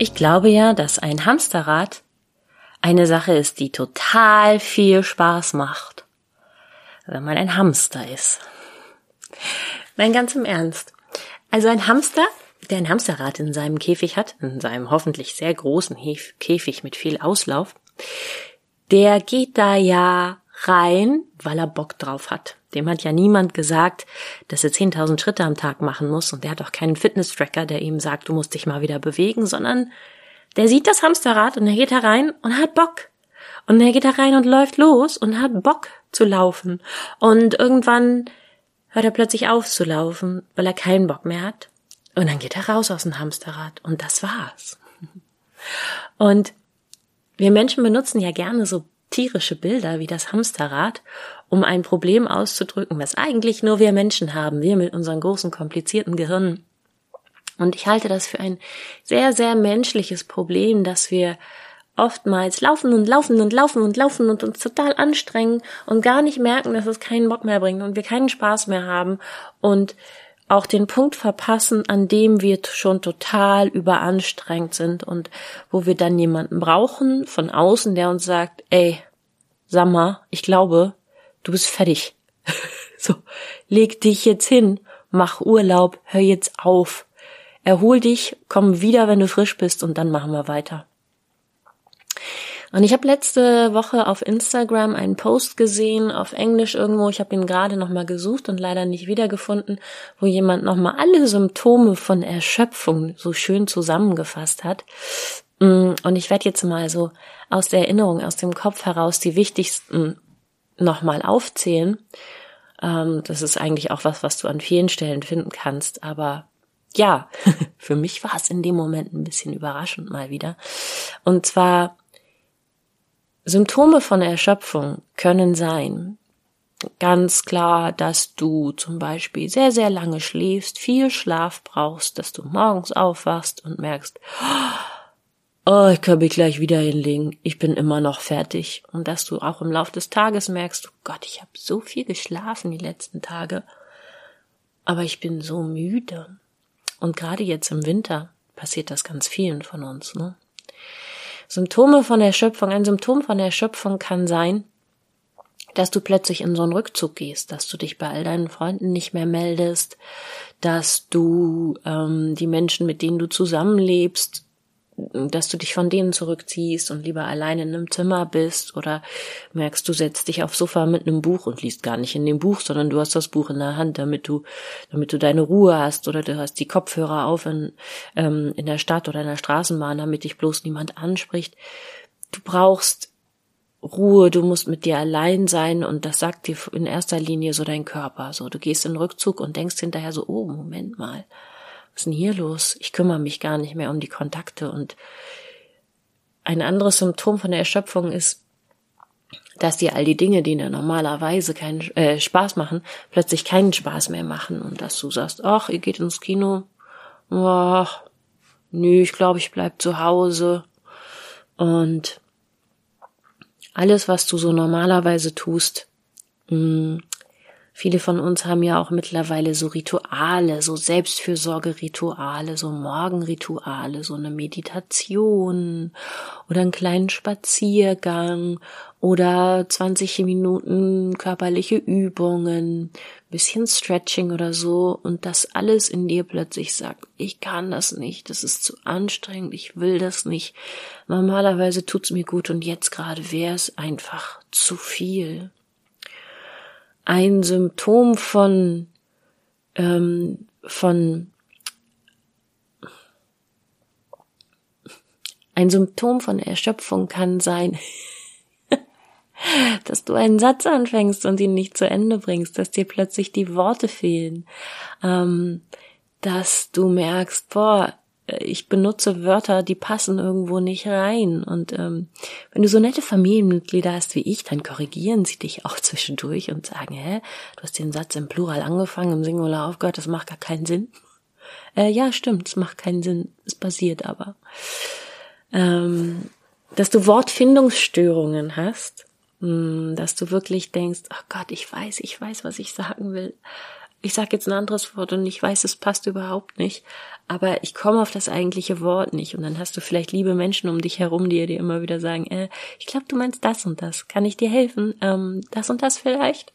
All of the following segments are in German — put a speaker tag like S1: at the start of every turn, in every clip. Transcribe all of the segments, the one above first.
S1: Ich glaube ja, dass ein Hamsterrad eine Sache ist, die total viel Spaß macht, wenn man ein Hamster ist. Nein, ganz im Ernst. Also ein Hamster, der ein Hamsterrad in seinem Käfig hat, in seinem hoffentlich sehr großen Käfig mit viel Auslauf, der geht da ja rein, weil er Bock drauf hat. Dem hat ja niemand gesagt, dass er 10.000 Schritte am Tag machen muss und der hat auch keinen Fitness-Tracker, der ihm sagt, du musst dich mal wieder bewegen, sondern der sieht das Hamsterrad und er geht da rein und hat Bock. Und er geht da rein und läuft los und hat Bock zu laufen. Und irgendwann hört er plötzlich auf zu laufen, weil er keinen Bock mehr hat. Und dann geht er raus aus dem Hamsterrad und das war's. Und wir Menschen benutzen ja gerne so tierische Bilder wie das Hamsterrad, um ein Problem auszudrücken, was eigentlich nur wir Menschen haben, wir mit unseren großen, komplizierten Gehirnen. Und ich halte das für ein sehr, sehr menschliches Problem, dass wir oftmals laufen und laufen und laufen und laufen und uns total anstrengen und gar nicht merken, dass es keinen Bock mehr bringt und wir keinen Spaß mehr haben und auch den Punkt verpassen, an dem wir schon total überanstrengt sind und wo wir dann jemanden brauchen von außen, der uns sagt, ey, Sammer, ich glaube, du bist fertig. so, leg dich jetzt hin, mach Urlaub, hör jetzt auf. Erhol dich, komm wieder, wenn du frisch bist und dann machen wir weiter. Und ich habe letzte Woche auf Instagram einen Post gesehen, auf Englisch irgendwo, ich habe ihn gerade nochmal gesucht und leider nicht wiedergefunden, wo jemand nochmal alle Symptome von Erschöpfung so schön zusammengefasst hat. Mm, und ich werde jetzt mal so aus der Erinnerung, aus dem Kopf heraus die wichtigsten nochmal aufzählen. Ähm, das ist eigentlich auch was, was du an vielen Stellen finden kannst, aber ja, für mich war es in dem Moment ein bisschen überraschend mal wieder. Und zwar Symptome von Erschöpfung können sein, ganz klar, dass du zum Beispiel sehr, sehr lange schläfst, viel Schlaf brauchst, dass du morgens aufwachst und merkst, oh, ich kann mich gleich wieder hinlegen, ich bin immer noch fertig. Und dass du auch im Laufe des Tages merkst, oh Gott, ich habe so viel geschlafen die letzten Tage, aber ich bin so müde. Und gerade jetzt im Winter passiert das ganz vielen von uns, ne? Symptome von Erschöpfung. Ein Symptom von Erschöpfung kann sein, dass du plötzlich in so einen Rückzug gehst, dass du dich bei all deinen Freunden nicht mehr meldest, dass du ähm, die Menschen, mit denen du zusammenlebst, dass du dich von denen zurückziehst und lieber allein in einem Zimmer bist oder merkst, du setzt dich aufs Sofa mit einem Buch und liest gar nicht in dem Buch, sondern du hast das Buch in der Hand, damit du, damit du deine Ruhe hast oder du hast die Kopfhörer auf in, ähm, in der Stadt oder in der Straßenbahn, damit dich bloß niemand anspricht. Du brauchst Ruhe, du musst mit dir allein sein und das sagt dir in erster Linie so dein Körper. So, du gehst in Rückzug und denkst hinterher so, oh, Moment mal was ist denn hier los? Ich kümmere mich gar nicht mehr um die Kontakte. Und ein anderes Symptom von der Erschöpfung ist, dass dir all die Dinge, die dir normalerweise keinen äh, Spaß machen, plötzlich keinen Spaß mehr machen und dass du sagst, ach, ihr geht ins Kino, ach, nö, ich glaube, ich bleib zu Hause und alles, was du so normalerweise tust, mh, mm, Viele von uns haben ja auch mittlerweile so Rituale, so Selbstfürsorgerituale, so Morgenrituale, so eine Meditation oder einen kleinen Spaziergang oder 20 Minuten körperliche Übungen, bisschen Stretching oder so und das alles in dir plötzlich sagt, ich kann das nicht, das ist zu anstrengend, ich will das nicht. Normalerweise tut's mir gut und jetzt gerade wäre es einfach zu viel ein Symptom von, ähm, von ein Symptom von Erschöpfung kann sein, dass du einen Satz anfängst und ihn nicht zu Ende bringst, dass dir plötzlich die Worte fehlen, ähm, dass du merkst, boah, ich benutze Wörter, die passen irgendwo nicht rein. Und ähm, wenn du so nette Familienmitglieder hast wie ich, dann korrigieren sie dich auch zwischendurch und sagen, hä, du hast den Satz im Plural angefangen, im Singular aufgehört, das macht gar keinen Sinn. Äh, ja, stimmt, es macht keinen Sinn, es passiert aber. Ähm, dass du Wortfindungsstörungen hast, mh, hm, dass du wirklich denkst, ach oh Gott, ich weiß, ich weiß, was ich sagen will ich sage jetzt ein anderes Wort und ich weiß, es passt überhaupt nicht, aber ich komme auf das eigentliche Wort nicht. Und dann hast du vielleicht liebe Menschen um dich herum, die dir immer wieder sagen, äh, ich glaube, du meinst das und das. Kann ich dir helfen? Ähm, das und das vielleicht?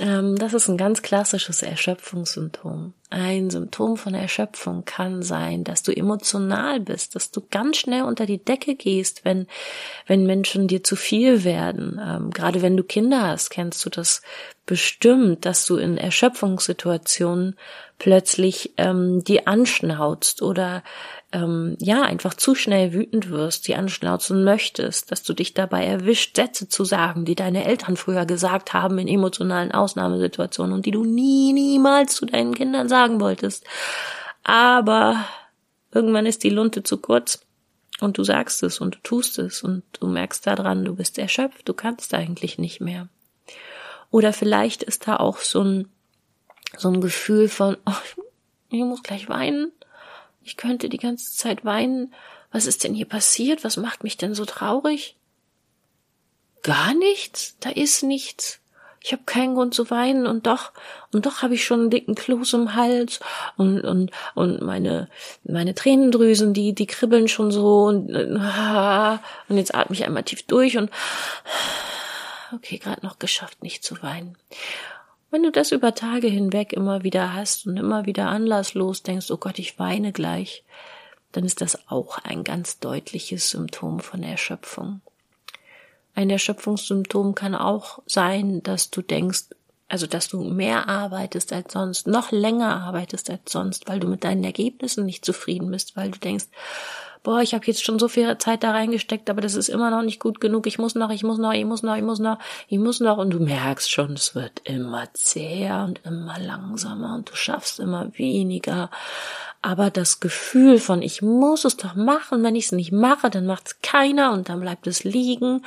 S1: Ähm, das ist ein ganz klassisches Erschöpfungssymptom. Ein Symptom von Erschöpfung kann sein, dass du emotional bist, dass du ganz schnell unter die Decke gehst, wenn, wenn Menschen dir zu viel werden. Ähm, gerade wenn du Kinder hast, kennst du das bestimmt, dass du in Erschöpfungssituationen plötzlich ähm, die anschnauzt oder ähm, ja einfach zu schnell wütend wirst, die anschnauzen möchtest, dass du dich dabei erwischt, Sätze zu sagen, die deine Eltern früher gesagt haben in emotionalen Ausnahmesituationen und die du nie, niemals zu deinen Kindern sagen wolltest. Aber irgendwann ist die Lunte zu kurz und du sagst es und du tust es und du merkst daran, du bist erschöpft, du kannst eigentlich nicht mehr. Oder vielleicht ist da auch so ein, so ein Gefühl von, oh, ich muss gleich weinen ich könnte die ganze Zeit weinen. Was ist denn hier passiert? Was macht mich denn so traurig? Gar nichts? Da ist nichts. Ich habe keinen Grund zu weinen und doch und doch habe ich schon einen dicken Kloß im Hals und und und meine meine Tränendrüsen die die kribbeln schon so und und jetzt atme ich einmal tief durch und okay gerade noch geschafft nicht zu weinen wenn du das über Tage hinweg immer wieder hast und immer wieder anlasslos denkst, oh Gott, ich weine gleich, dann ist das auch ein ganz deutliches Symptom von Erschöpfung. Ein Erschöpfungssymptom kann auch sein, dass du denkst, also dass du mehr arbeitest als sonst, noch länger arbeitest als sonst, weil du mit deinen Ergebnissen nicht zufrieden bist, weil du denkst, boah, ich habe jetzt schon so viel Zeit da reingesteckt, aber das ist immer noch nicht gut genug. Ich muss noch, ich muss noch, ich muss noch, ich muss noch, ich muss noch. Und du merkst schon, es wird immer zäher und immer langsamer und du schaffst immer weniger. Aber das Gefühl von, ich muss es doch machen, wenn ich es nicht mache, dann macht es keiner und dann bleibt es liegen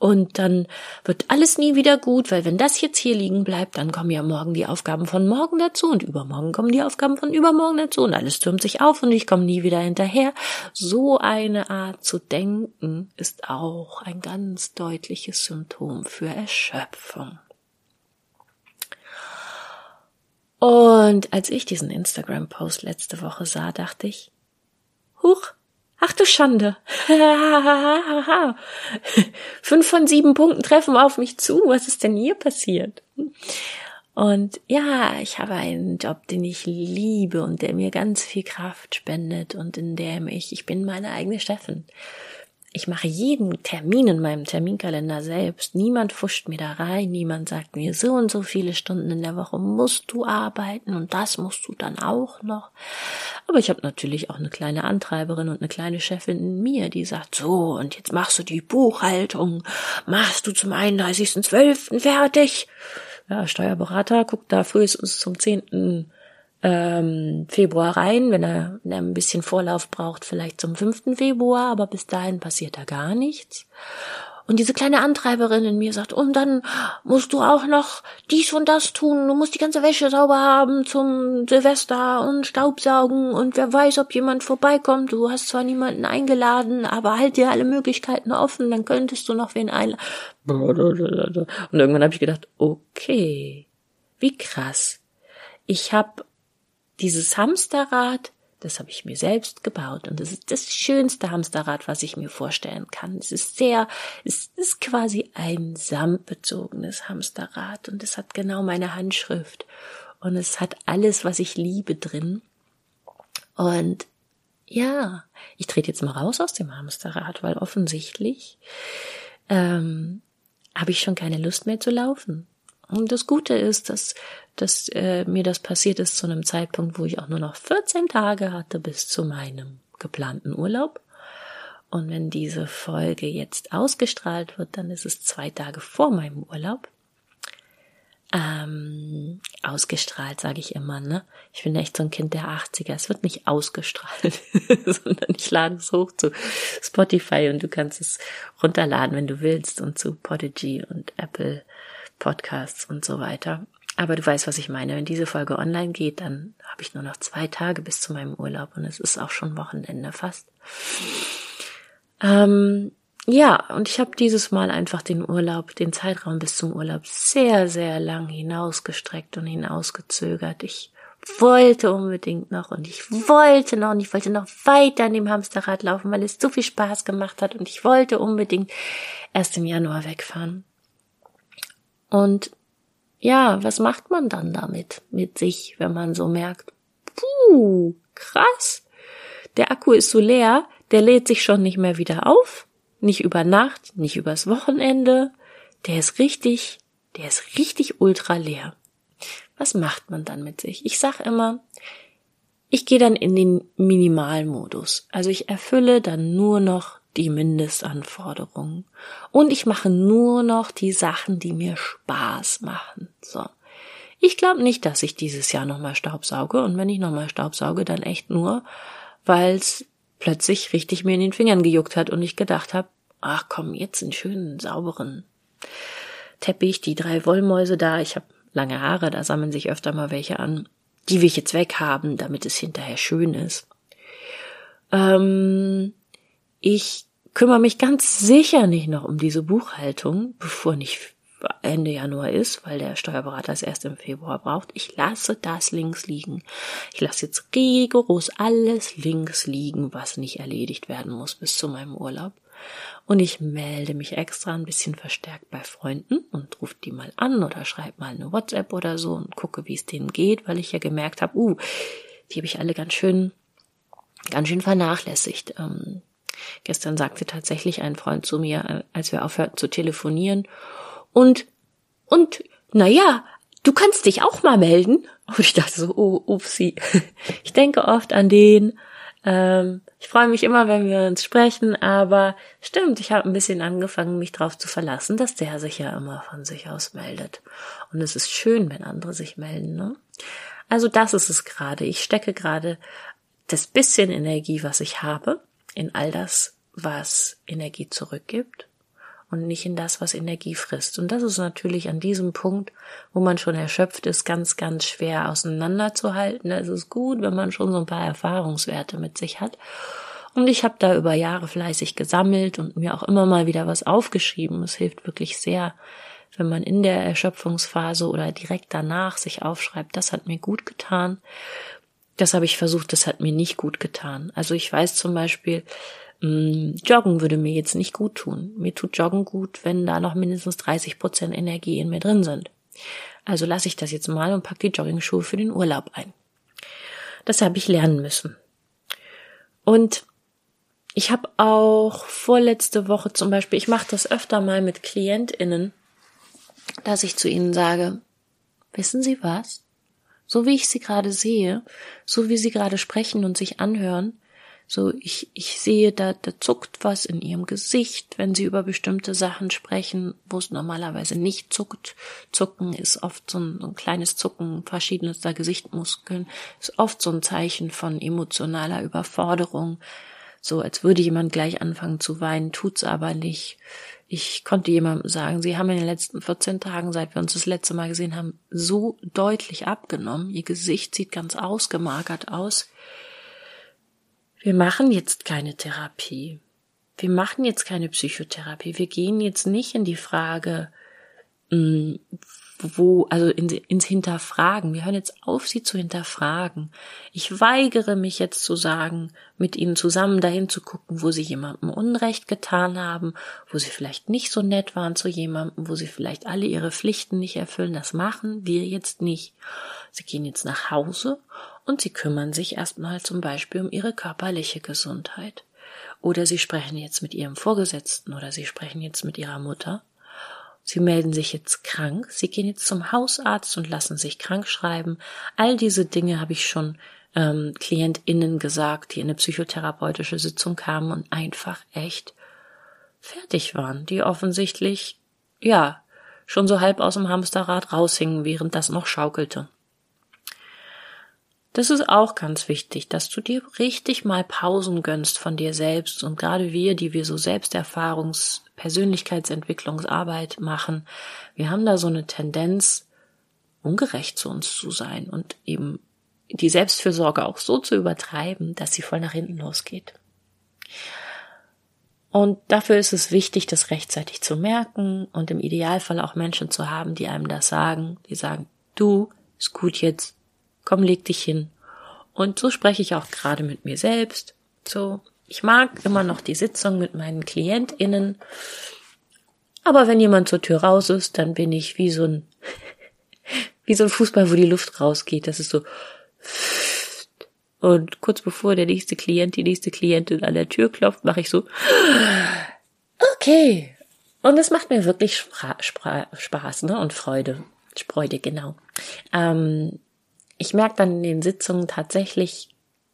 S1: und dann wird alles nie wieder gut, weil wenn das jetzt hier liegen bleibt, dann kommen ja morgen die Aufgaben von morgen dazu und übermorgen kommen die Aufgaben von übermorgen dazu und alles türmt sich auf und ich komme nie wieder hinterher. So eine Art zu denken ist auch ein ganz deutliches Symptom für Erschöpfung. Und als ich diesen Instagram-Post letzte Woche sah, dachte ich, huch, ach du Schande. Fünf von sieben Punkten treffen auf mich zu. Was ist denn hier passiert? Und ja, ich habe einen Job, den ich liebe und der mir ganz viel Kraft spendet und in dem ich, ich bin meine eigene Chefin. Ich mache jeden Termin in meinem Terminkalender selbst. Niemand fuscht mir da rein. Niemand sagt mir, so und so viele Stunden in der Woche musst du arbeiten und das musst du dann auch noch. Aber ich habe natürlich auch eine kleine Antreiberin und eine kleine Chefin in mir, die sagt, so, und jetzt machst du die Buchhaltung. Machst du zum 31.12. fertig. Ja, Steuerberater guckt da frühestens zum 10 ähm, Februar rein, wenn er, wenn er ein bisschen Vorlauf braucht, vielleicht zum 5. Februar, aber bis dahin passiert da gar nichts. Und diese kleine Antreiberin in mir sagt, und dann musst du auch noch dies und das tun, du musst die ganze Wäsche sauber haben zum Silvester und Staubsaugen und wer weiß, ob jemand vorbeikommt, du hast zwar niemanden eingeladen, aber halt dir alle Möglichkeiten offen, dann könntest du noch wen einladen. Und irgendwann habe ich gedacht, okay, wie krass. Ich habe dieses Hamsterrad, das habe ich mir selbst gebaut und das ist das schönste Hamsterrad, was ich mir vorstellen kann. Es ist sehr, es ist quasi ein samtbezogenes Hamsterrad und es hat genau meine Handschrift und es hat alles, was ich liebe drin. Und ja, ich trete jetzt mal raus aus dem Hamsterrad, weil offensichtlich ähm, habe ich schon keine Lust mehr zu laufen. Und das Gute ist, dass, dass äh, mir das passiert ist zu einem Zeitpunkt, wo ich auch nur noch 14 Tage hatte bis zu meinem geplanten Urlaub. Und wenn diese Folge jetzt ausgestrahlt wird, dann ist es zwei Tage vor meinem Urlaub. ähm, ausgestrahlt, sage ich immer, ne? Ich bin echt so ein Kind der 80er. Es wird nicht ausgestrahlt, sondern ich lade es hoch zu Spotify und du kannst es runterladen, wenn du willst und zu Podigy und Apple Podcasts und so weiter. Aber du weißt, was ich meine. Wenn diese Folge online geht, dann habe ich nur noch zwei Tage bis zu meinem Urlaub und es ist auch schon Wochenende fast. Ähm, ja, und ich habe dieses Mal einfach den Urlaub, den Zeitraum bis zum Urlaub sehr, sehr lang hinausgestreckt und hinausgezögert. Ich wollte unbedingt noch und ich wollte noch und ich wollte noch weiter an dem Hamsterrad laufen, weil es so viel Spaß gemacht hat und ich wollte unbedingt erst im Januar wegfahren. Und ja, was macht man dann damit mit sich, wenn man so merkt, puh, krass, der Akku ist so leer, der lädt sich schon nicht mehr wieder auf nicht über Nacht, nicht übers Wochenende. Der ist richtig, der ist richtig ultra leer. Was macht man dann mit sich? Ich sag immer, ich gehe dann in den Minimalmodus. Also ich erfülle dann nur noch die Mindestanforderungen. Und ich mache nur noch die Sachen, die mir Spaß machen. So. Ich glaube nicht, dass ich dieses Jahr nochmal Staubsauge. Und wenn ich nochmal Staubsauge, dann echt nur, weil es plötzlich richtig mir in den Fingern gejuckt hat und ich gedacht habe, ach komm, jetzt einen schönen, sauberen Teppich, die drei Wollmäuse da, ich habe lange Haare, da sammeln sich öfter mal welche an, die will ich jetzt weghaben, damit es hinterher schön ist. Ähm, ich kümmere mich ganz sicher nicht noch um diese Buchhaltung, bevor nicht Ende Januar ist, weil der Steuerberater es erst im Februar braucht. Ich lasse das links liegen. Ich lasse jetzt rigoros alles links liegen, was nicht erledigt werden muss bis zu meinem Urlaub. Und ich melde mich extra ein bisschen verstärkt bei Freunden und rufe die mal an oder schreibe mal eine WhatsApp oder so und gucke, wie es denen geht, weil ich ja gemerkt habe, uh, die habe ich alle ganz schön, ganz schön vernachlässigt. Ähm, gestern sagte tatsächlich ein Freund zu mir, äh, als wir aufhörten zu telefonieren, und, und, na ja, du kannst dich auch mal melden. Und ich dachte so, oh, upsie. Ich denke oft an den. Ähm, ich freue mich immer, wenn wir uns sprechen, aber stimmt, ich habe ein bisschen angefangen, mich darauf zu verlassen, dass der sich ja immer von sich aus meldet. Und es ist schön, wenn andere sich melden. Ne? Also das ist es gerade. Ich stecke gerade das bisschen Energie, was ich habe, in all das, was Energie zurückgibt und nicht in das, was Energie frisst. Und das ist natürlich an diesem Punkt, wo man schon erschöpft ist, ganz, ganz schwer auseinanderzuhalten. Da ist es gut, wenn man schon so ein paar Erfahrungswerte mit sich hat. Und ich habe da über Jahre fleißig gesammelt und mir auch immer mal wieder was aufgeschrieben. Es hilft wirklich sehr, wenn man in der Erschöpfungsphase oder direkt danach sich aufschreibt, das hat mir gut getan. Das habe ich versucht, das hat mir nicht gut getan. Also ich weiß zum Beispiel, Mm, Joggen würde mir jetzt nicht gut tun. Mir tut Joggen gut, wenn da noch mindestens 30 Prozent Energie in mir drin sind. Also lasse ich das jetzt mal und pack die Joggingschuhe für den Urlaub ein. Das habe ich lernen müssen. Und ich habe auch vorletzte Woche zum Beispiel, ich mache das öfter mal mit KlientInnen, dass ich zu ihnen sage, wissen Sie was? So wie ich sie gerade sehe, so wie sie gerade sprechen und sich anhören, so, ich, ich sehe, da, da zuckt was in ihrem Gesicht, wenn sie über bestimmte Sachen sprechen, wo es normalerweise nicht zuckt. Zucken ist oft so ein, so ein kleines Zucken verschiedenster Gesichtmuskeln, ist oft so ein Zeichen von emotionaler Überforderung. So, als würde jemand gleich anfangen zu weinen, tut's aber nicht. Ich konnte jemandem sagen, sie haben in den letzten 14 Tagen, seit wir uns das letzte Mal gesehen haben, so deutlich abgenommen. Ihr Gesicht sieht ganz ausgemarkert aus wir machen jetzt keine Therapie. Wir machen jetzt keine Psychotherapie. Wir gehen jetzt nicht in die Frage, mm, wo, also in, ins Hinterfragen. Wir hören jetzt auf, sie zu hinterfragen. Ich weigere mich jetzt zu sagen, mit ihnen zusammen dahin zu gucken, wo sie jemandem Unrecht getan haben, wo sie vielleicht nicht so nett waren zu jemandem, wo sie vielleicht alle ihre Pflichten nicht erfüllen. Das machen wir jetzt nicht. Sie gehen jetzt nach Hause und sie kümmern sich erstmal zum Beispiel um ihre körperliche Gesundheit. Oder sie sprechen jetzt mit ihrem Vorgesetzten oder sie sprechen jetzt mit ihrer Mutter. Sie melden sich jetzt krank, sie gehen jetzt zum Hausarzt und lassen sich krank schreiben. All diese Dinge habe ich schon ähm, KlientInnen gesagt, die in eine psychotherapeutische Sitzung kamen und einfach echt fertig waren, die offensichtlich, ja, schon so halb aus dem Hamsterrad raushingen, während das noch schaukelte. Das ist auch ganz wichtig, dass du dir richtig mal Pausen gönnst von dir selbst und gerade wir, die wir so Selbsterfahrungs-, Persönlichkeitsentwicklungsarbeit machen, wir haben da so eine Tendenz, ungerecht zu uns zu sein und eben die Selbstfürsorge auch so zu übertreiben, dass sie voll nach hinten losgeht. Und dafür ist es wichtig, das rechtzeitig zu merken und im Idealfall auch Menschen zu haben, die einem das sagen, die sagen, du, ist gut jetzt, komm, leg dich hin. Und so spreche ich auch gerade mit mir selbst. So, ich mag immer noch die Sitzung mit meinen KlientInnen. Aber wenn jemand zur Tür raus ist, dann bin ich wie so ein, wie so ein Fußball, wo die Luft rausgeht. Das ist so, und kurz bevor der nächste Klient, die nächste Klientin an der Tür klopft, mache ich so, okay. Und es macht mir wirklich Spaß ne? und Freude. Freude, genau. Ähm, ich merke dann in den Sitzungen tatsächlich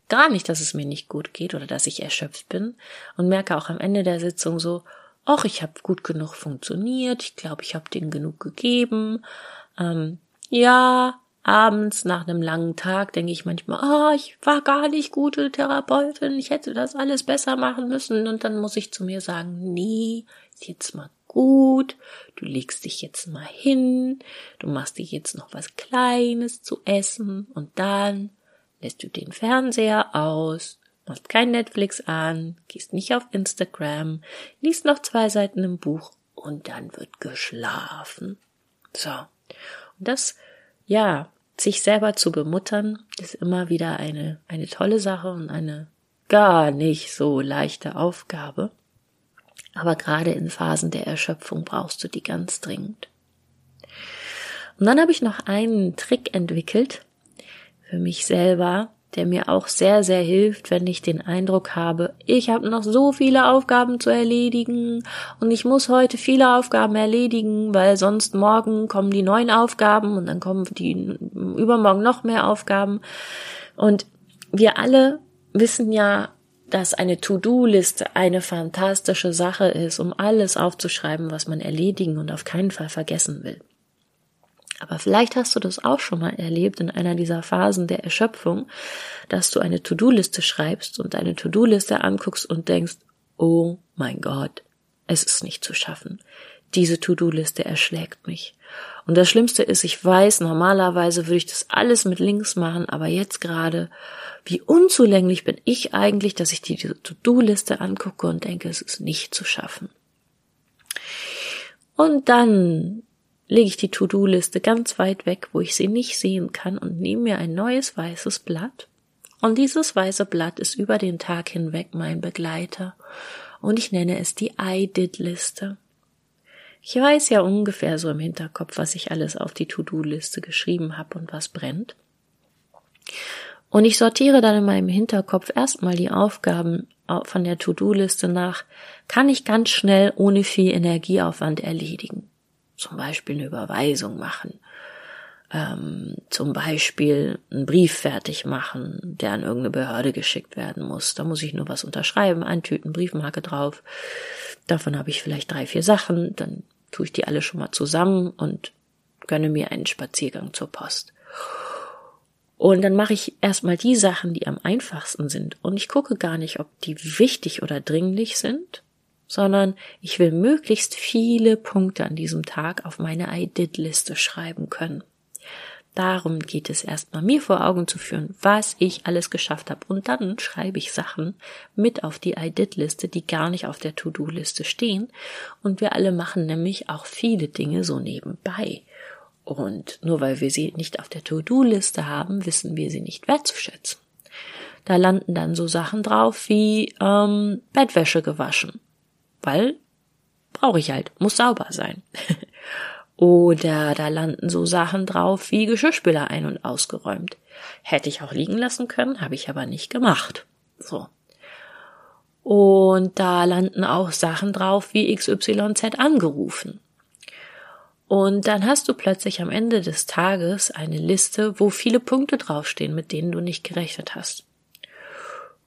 S1: gar nicht, dass es mir nicht gut geht oder dass ich erschöpft bin und merke auch am Ende der Sitzung so, ach, ich habe gut genug funktioniert, ich glaube, ich habe denen genug gegeben. Ähm, ja, abends nach einem langen Tag denke ich manchmal, ah, oh, ich war gar nicht gute Therapeutin, ich hätte das alles besser machen müssen. Und dann muss ich zu mir sagen, nee, jetzt mal gut, du legst dich jetzt mal hin, du machst dich jetzt noch was Kleines zu essen und dann lässt du den Fernseher aus, machst kein Netflix an, gehst nicht auf Instagram, liest noch zwei Seiten im Buch und dann wird geschlafen. So. Und das ja, sich selber zu bemuttern, ist immer wieder eine, eine tolle Sache und eine gar nicht so leichte Aufgabe. Aber gerade in Phasen der Erschöpfung brauchst du die ganz dringend. Und dann habe ich noch einen Trick entwickelt für mich selber, der mir auch sehr, sehr hilft, wenn ich den Eindruck habe, ich habe noch so viele Aufgaben zu erledigen und ich muss heute viele Aufgaben erledigen, weil sonst morgen kommen die neuen Aufgaben und dann kommen die übermorgen noch mehr Aufgaben. Und wir alle wissen ja, dass eine To-Do-Liste eine fantastische Sache ist, um alles aufzuschreiben, was man erledigen und auf keinen Fall vergessen will. Aber vielleicht hast du das auch schon mal erlebt in einer dieser Phasen der Erschöpfung, dass du eine To-Do-Liste schreibst und eine To-Do-Liste anguckst und denkst, oh mein Gott, es ist nicht zu schaffen. Diese To-Do-Liste erschlägt mich. Und das Schlimmste ist, ich weiß, normalerweise würde ich das alles mit links machen, aber jetzt gerade, wie unzulänglich bin ich eigentlich, dass ich die To-Do-Liste angucke und denke, es ist nicht zu schaffen. Und dann lege ich die To-Do-Liste ganz weit weg, wo ich sie nicht sehen kann und nehme mir ein neues weißes Blatt. Und dieses weiße Blatt ist über den Tag hinweg mein Begleiter. Und ich nenne es die I-Did-Liste. Ich weiß ja ungefähr so im Hinterkopf, was ich alles auf die To-Do-Liste geschrieben habe und was brennt. Und ich sortiere dann in meinem Hinterkopf erstmal die Aufgaben von der To-Do-Liste nach, kann ich ganz schnell ohne viel Energieaufwand erledigen zum Beispiel eine Überweisung machen, ähm, zum Beispiel einen Brief fertig machen, der an irgendeine Behörde geschickt werden muss. Da muss ich nur was unterschreiben, eintüten, Briefmarke drauf. Davon habe ich vielleicht drei, vier Sachen, dann tue ich die alle schon mal zusammen und gönne mir einen Spaziergang zur Post. Und dann mache ich erstmal die Sachen, die am einfachsten sind. Und ich gucke gar nicht, ob die wichtig oder dringlich sind, sondern ich will möglichst viele Punkte an diesem Tag auf meine I did Liste schreiben können. Darum geht es erstmal, mir vor Augen zu führen, was ich alles geschafft habe. Und dann schreibe ich Sachen mit auf die I did Liste, die gar nicht auf der To-Do Liste stehen. Und wir alle machen nämlich auch viele Dinge so nebenbei. Und nur weil wir sie nicht auf der To-Do Liste haben, wissen wir sie nicht wertzuschätzen. Da landen dann so Sachen drauf wie ähm, Bettwäsche gewaschen weil brauche ich halt, muss sauber sein. Oder da landen so Sachen drauf wie Geschirrspüler ein- und ausgeräumt. Hätte ich auch liegen lassen können, habe ich aber nicht gemacht. So. Und da landen auch Sachen drauf wie XYZ angerufen. Und dann hast du plötzlich am Ende des Tages eine Liste, wo viele Punkte draufstehen, mit denen du nicht gerechnet hast.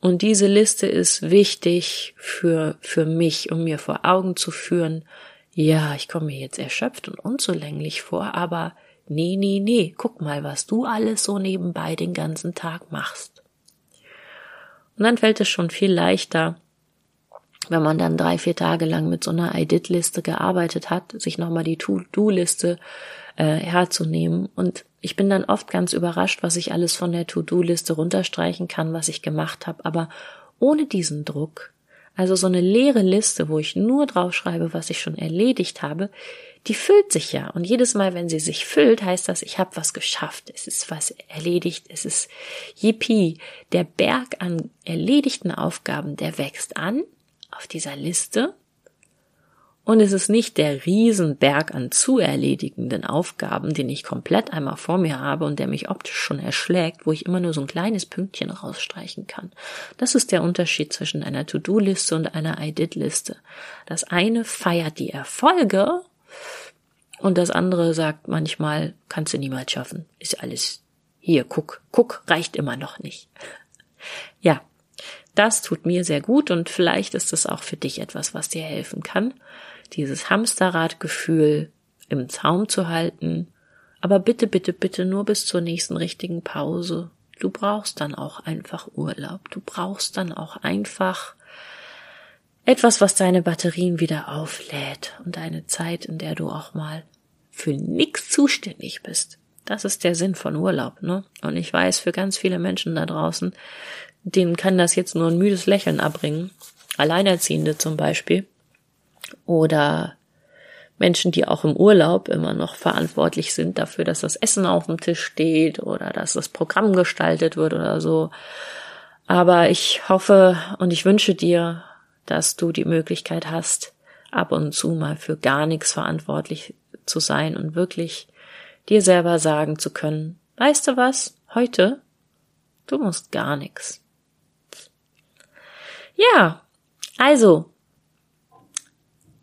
S1: Und diese Liste ist wichtig für, für mich, um mir vor Augen zu führen, ja, ich komme mir jetzt erschöpft und unzulänglich vor, aber nee, nee, nee, guck mal, was du alles so nebenbei den ganzen Tag machst. Und dann fällt es schon viel leichter, wenn man dann drei, vier Tage lang mit so einer I-Did-Liste gearbeitet hat, sich nochmal die To-Do-Liste äh, herzunehmen. Und ich bin dann oft ganz überrascht, was ich alles von der To-Do-Liste runterstreichen kann, was ich gemacht habe. Aber ohne diesen Druck, also so eine leere Liste, wo ich nur draufschreibe, was ich schon erledigt habe, die füllt sich ja. Und jedes Mal, wenn sie sich füllt, heißt das, ich habe was geschafft. Es ist was erledigt. Es ist yippie. Der Berg an erledigten Aufgaben, der wächst an auf dieser Liste. Und es ist nicht der Riesenberg an zu erledigenden Aufgaben, den ich komplett einmal vor mir habe und der mich optisch schon erschlägt, wo ich immer nur so ein kleines Pünktchen rausstreichen kann. Das ist der Unterschied zwischen einer To-Do-Liste und einer I-Did-Liste. Das eine feiert die Erfolge und das andere sagt manchmal, kannst du niemals schaffen. Ist alles hier, guck, guck, reicht immer noch nicht. Ja, das tut mir sehr gut und vielleicht ist es auch für dich etwas, was dir helfen kann, dieses Hamsterradgefühl im Zaum zu halten. Aber bitte, bitte, bitte nur bis zur nächsten richtigen Pause. Du brauchst dann auch einfach Urlaub. Du brauchst dann auch einfach etwas, was deine Batterien wieder auflädt und eine Zeit, in der du auch mal für nichts zuständig bist. Das ist der Sinn von Urlaub, ne? Und ich weiß, für ganz viele Menschen da draußen, denen kann das jetzt nur ein müdes Lächeln abbringen. Alleinerziehende zum Beispiel. Oder Menschen, die auch im Urlaub immer noch verantwortlich sind dafür, dass das Essen auf dem Tisch steht oder dass das Programm gestaltet wird oder so. Aber ich hoffe und ich wünsche dir, dass du die Möglichkeit hast, ab und zu mal für gar nichts verantwortlich zu sein und wirklich dir selber sagen zu können, weißt du was, heute, du musst gar nichts. Ja, also,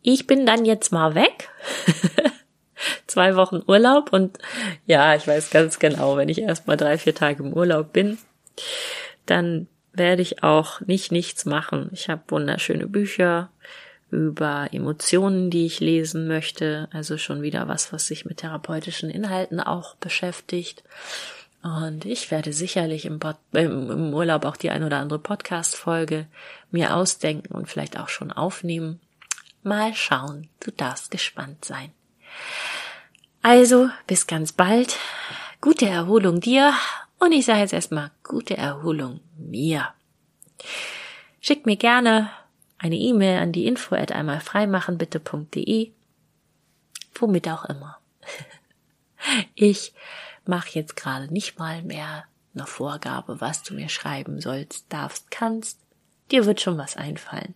S1: ich bin dann jetzt mal weg. Zwei Wochen Urlaub und ja, ich weiß ganz genau, wenn ich erst mal drei, vier Tage im Urlaub bin, dann werde ich auch nicht nichts machen. Ich habe wunderschöne Bücher über Emotionen, die ich lesen möchte. Also schon wieder was, was sich mit therapeutischen Inhalten auch beschäftigt. Und ich werde sicherlich im, Pod im Urlaub auch die ein oder andere Podcast-Folge mir ausdenken und vielleicht auch schon aufnehmen. Mal schauen, du darfst gespannt sein. Also, bis ganz bald. Gute Erholung dir und ich sage jetzt erstmal gute Erholung mir. Schick mir gerne eine E-Mail an die info at einmalfreimachenbitte.de. Womit auch immer. Ich mache jetzt gerade nicht mal mehr eine Vorgabe, was du mir schreiben sollst, darfst, kannst. Dir wird schon was einfallen.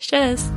S1: Tschüss!